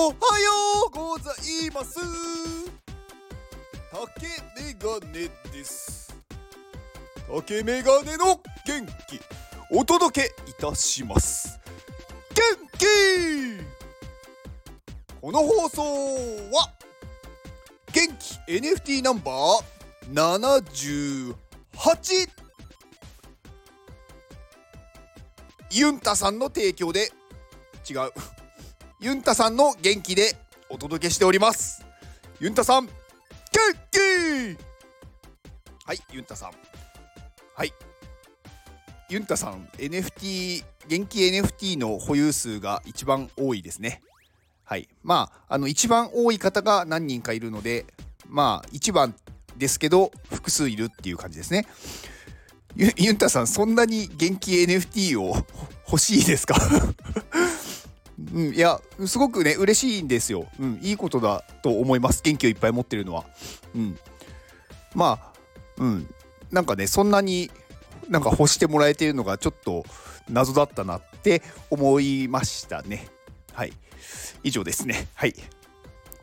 おはようございます。竹メガネです。竹メガネの元気お届けいたします。元気!この放送は元気 NFT ナンバー78ユンタさんの提供で違う。ユンタさんの元気でお届けしております。ユンタさん元気。はいユンタさん。はい。ユンタさん NFT 元気 NFT の保有数が一番多いですね。はい。まああの一番多い方が何人かいるのでまあ一番ですけど複数いるっていう感じですね。ユユンタさんそんなに元気 NFT を欲しいですか？うん、いやすごくね嬉しいんですよ、うん、いいことだと思います。元気をいっぱい持ってるのは、うん、まあうん。なんかねそんなになんか欲してもらえてるのがちょっと謎だったなって思いましたね。はい。以上ですね。はい。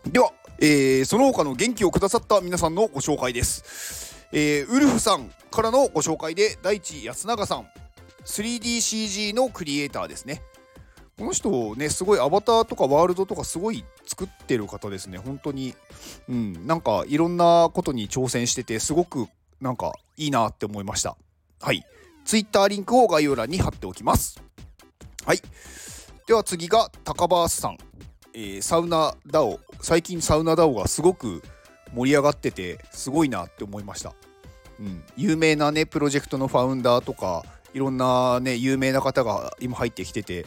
では、えー、その他の元気をくださった皆さんのご紹介です。えー、ウルフさんからのご紹介で大地安永さん。3DCG のクリエイターですね。この人ねすごいアバターとかワールドとかすごい作ってる方ですね。本当に。うん。なんかいろんなことに挑戦しててすごくなんかいいなって思いました。はい。ツイッターリンクを概要欄に貼っておきます。はい。では次が高バースさん、えー、サウナダオ。最近サウナダオがすごく盛り上がっててすごいなって思いました、うん、有名なねプロジェクトのファウンダーとかいろんなね有名な方が今入ってきてて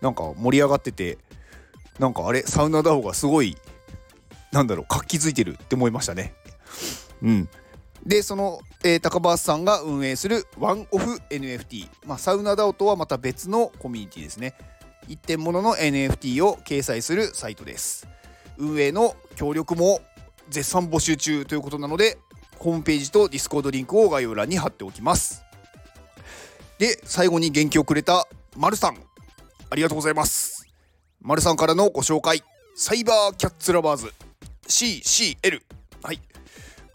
なんか盛り上がっててなんかあれサウナダオがすごいなんだろう活気づいてるって思いましたね。うん。でその、えー、高橋さんが運営するワンオフ NFT、まあ、サウナダオとはまた別のコミュニティですね。一点物の NFT を掲載するサイトです。運営の協力も絶賛募集中ということなのでホームページとディスコードリンクを概要欄に貼っておきます。で最後に元気をくれたまるさん。ありがとうございます。丸さんからのご紹介、 Cyber Cats Lovers CCL。はい。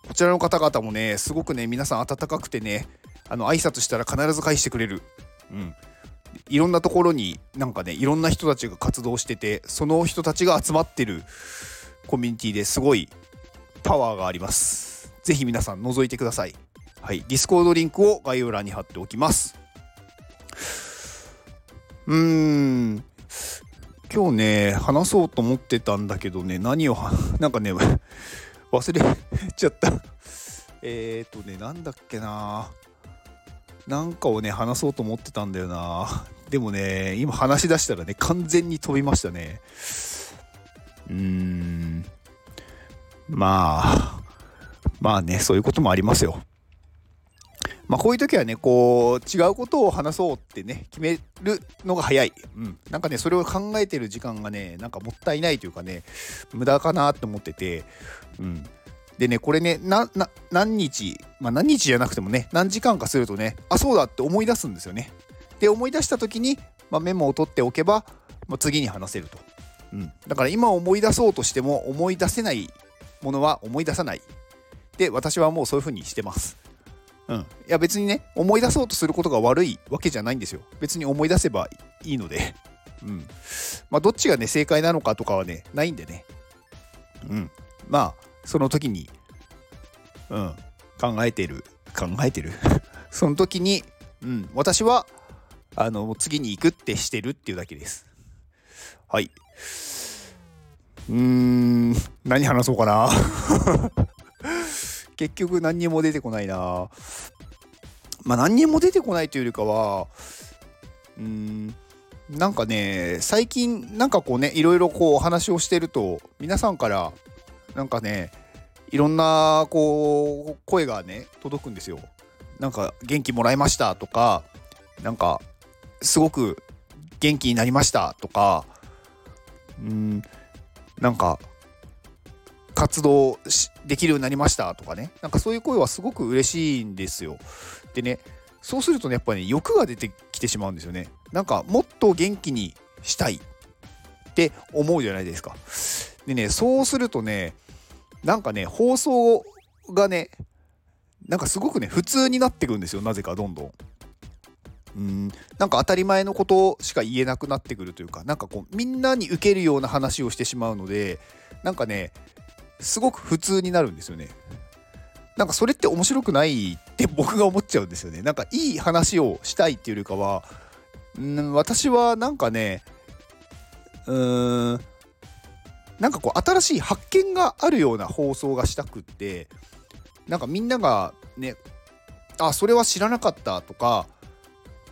こちらの方々もね、すごくね、皆さん温かくてね、あの挨拶したら必ず返してくれる。うん。いろんなところになんかね、いろんな人たちが活動してて、その人たちが集まってるコミュニティですごいパワーがあります。ぜひ皆さん覗いてください。はい。ディスコードリンクを概要欄に貼っておきます。うーん。今日ね話そうと思ってたんだけどね何を なんかね 忘れちゃった。えっ、ー、とねなんだっけな。なんかをね話そうと思ってたんだよな。でもね今話し出したらね完全に飛びましたね。うーん。まあまあねそういうこともありますよ。まあ、こういう時はね、こう、違うことを話そうってね、決めるのが早い。うん。なんかね、それを考えてる時間がね、なんかもったいないというかね、無駄かなって思ってて、うん。でね、これね、な、な、何日、まあ何日じゃなくてもね、何時間かするとね、あ、そうだって思い出すんですよね。で、思い出した時に、まあ、メモを取っておけば、まあ、次に話せると。うん。だから今思い出そうとしても、思い出せないものは思い出さない。で、私はもうそういう風にしてます。うん、いや別にね思い出そうとすることが悪いわけじゃないんですよ。別に思い出せばいいので。うん。まあどっちがね正解なのかとかはねないんでね。うん。まあその時にうん。考えてる。考えてる。その時にうん。私はあの次に行くってしてるっていうだけです。はい。うーん。何話そうかな。結局何にも出てこないなまあ何にも出てこないというよりかはうんなんかね最近なんかこうねいろいろこうお話をしてると皆さんからなんかねいろんなこう声がね届くんですよ。なんか元気もらいましたとかなんかすごく元気になりましたとかうんなんか活動できるようになりましたとかね。なんかそういう声はすごく嬉しいんですよ。でねそうするとねやっぱり、ね、欲が出てきてしまうんですよね。なんかもっと元気にしたい。って思うじゃないですか。でねそうするとねなんかね放送がねなんかすごくね普通になってくんですよ。なぜかどんどん。うん。なんか当たり前のことしか言えなくなってくるというかなんかこうみんなに受けるような話をしてしまうのでなんかねすごく普通になるんですよね。なんかそれって面白くないって 僕が思っちゃうんですよね。なんかいい話をしたいっていうよりかは、ん私はなんかね、うーん、なんかこう新しい発見があるような放送がしたくって、なんかみんながね、あ、それは知らなかったとか、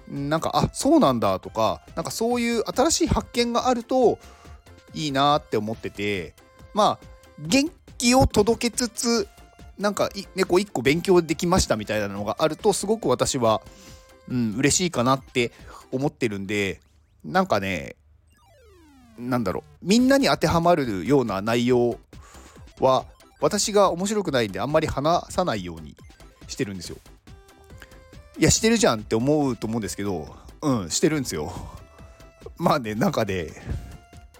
なんか、あ、そうなんだとか、なんかそういう新しい発見があるといいなって思ってて、まあ、元気を届けつつ、なんか猫1個勉強できましたみたいなのがあるとすごく私は、うん、嬉しいかなって思ってるんでなんかねなんだろうみんなに当てはまるような内容は私が面白くないんであんまり話さないようにしてるんですよ。いやしてるじゃんって思うと思うんですけどうんしてるんですよ。まあね中で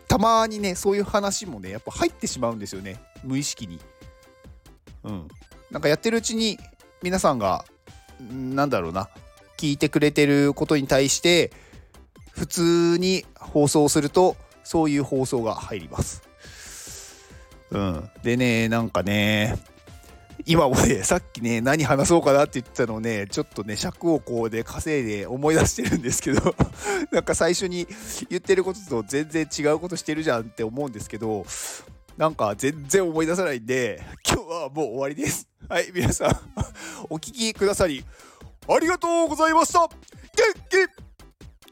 たまにねそういう話もねやっぱ入ってしまうんですよね無意識に。うん、なんかやってるうちに皆さんがなんだろうな聞いてくれてることに対して普通に放送するとそういう放送が入ります。うん、でねなんかね今もねさっきね何話そうかなって言ってたのをねちょっとね尺をこうで稼いで思い出してるんですけどなんか最初に言ってることと全然違うことしてるじゃんって思うんですけどなんか全然思い出さないんで、今日はもう終わりです。はい、皆さん お聴きくださり、ありがとうございました元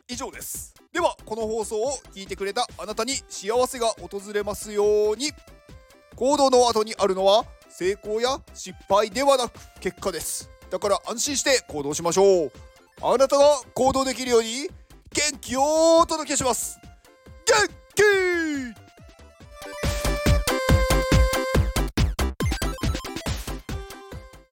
気以上です。では、この放送を聞いてくれたあなたに幸せが訪れますように。行動の後にあるのは、成功や失敗ではなく結果です。だから安心して行動しましょう。あなたが行動できるように元気をお届けします。元気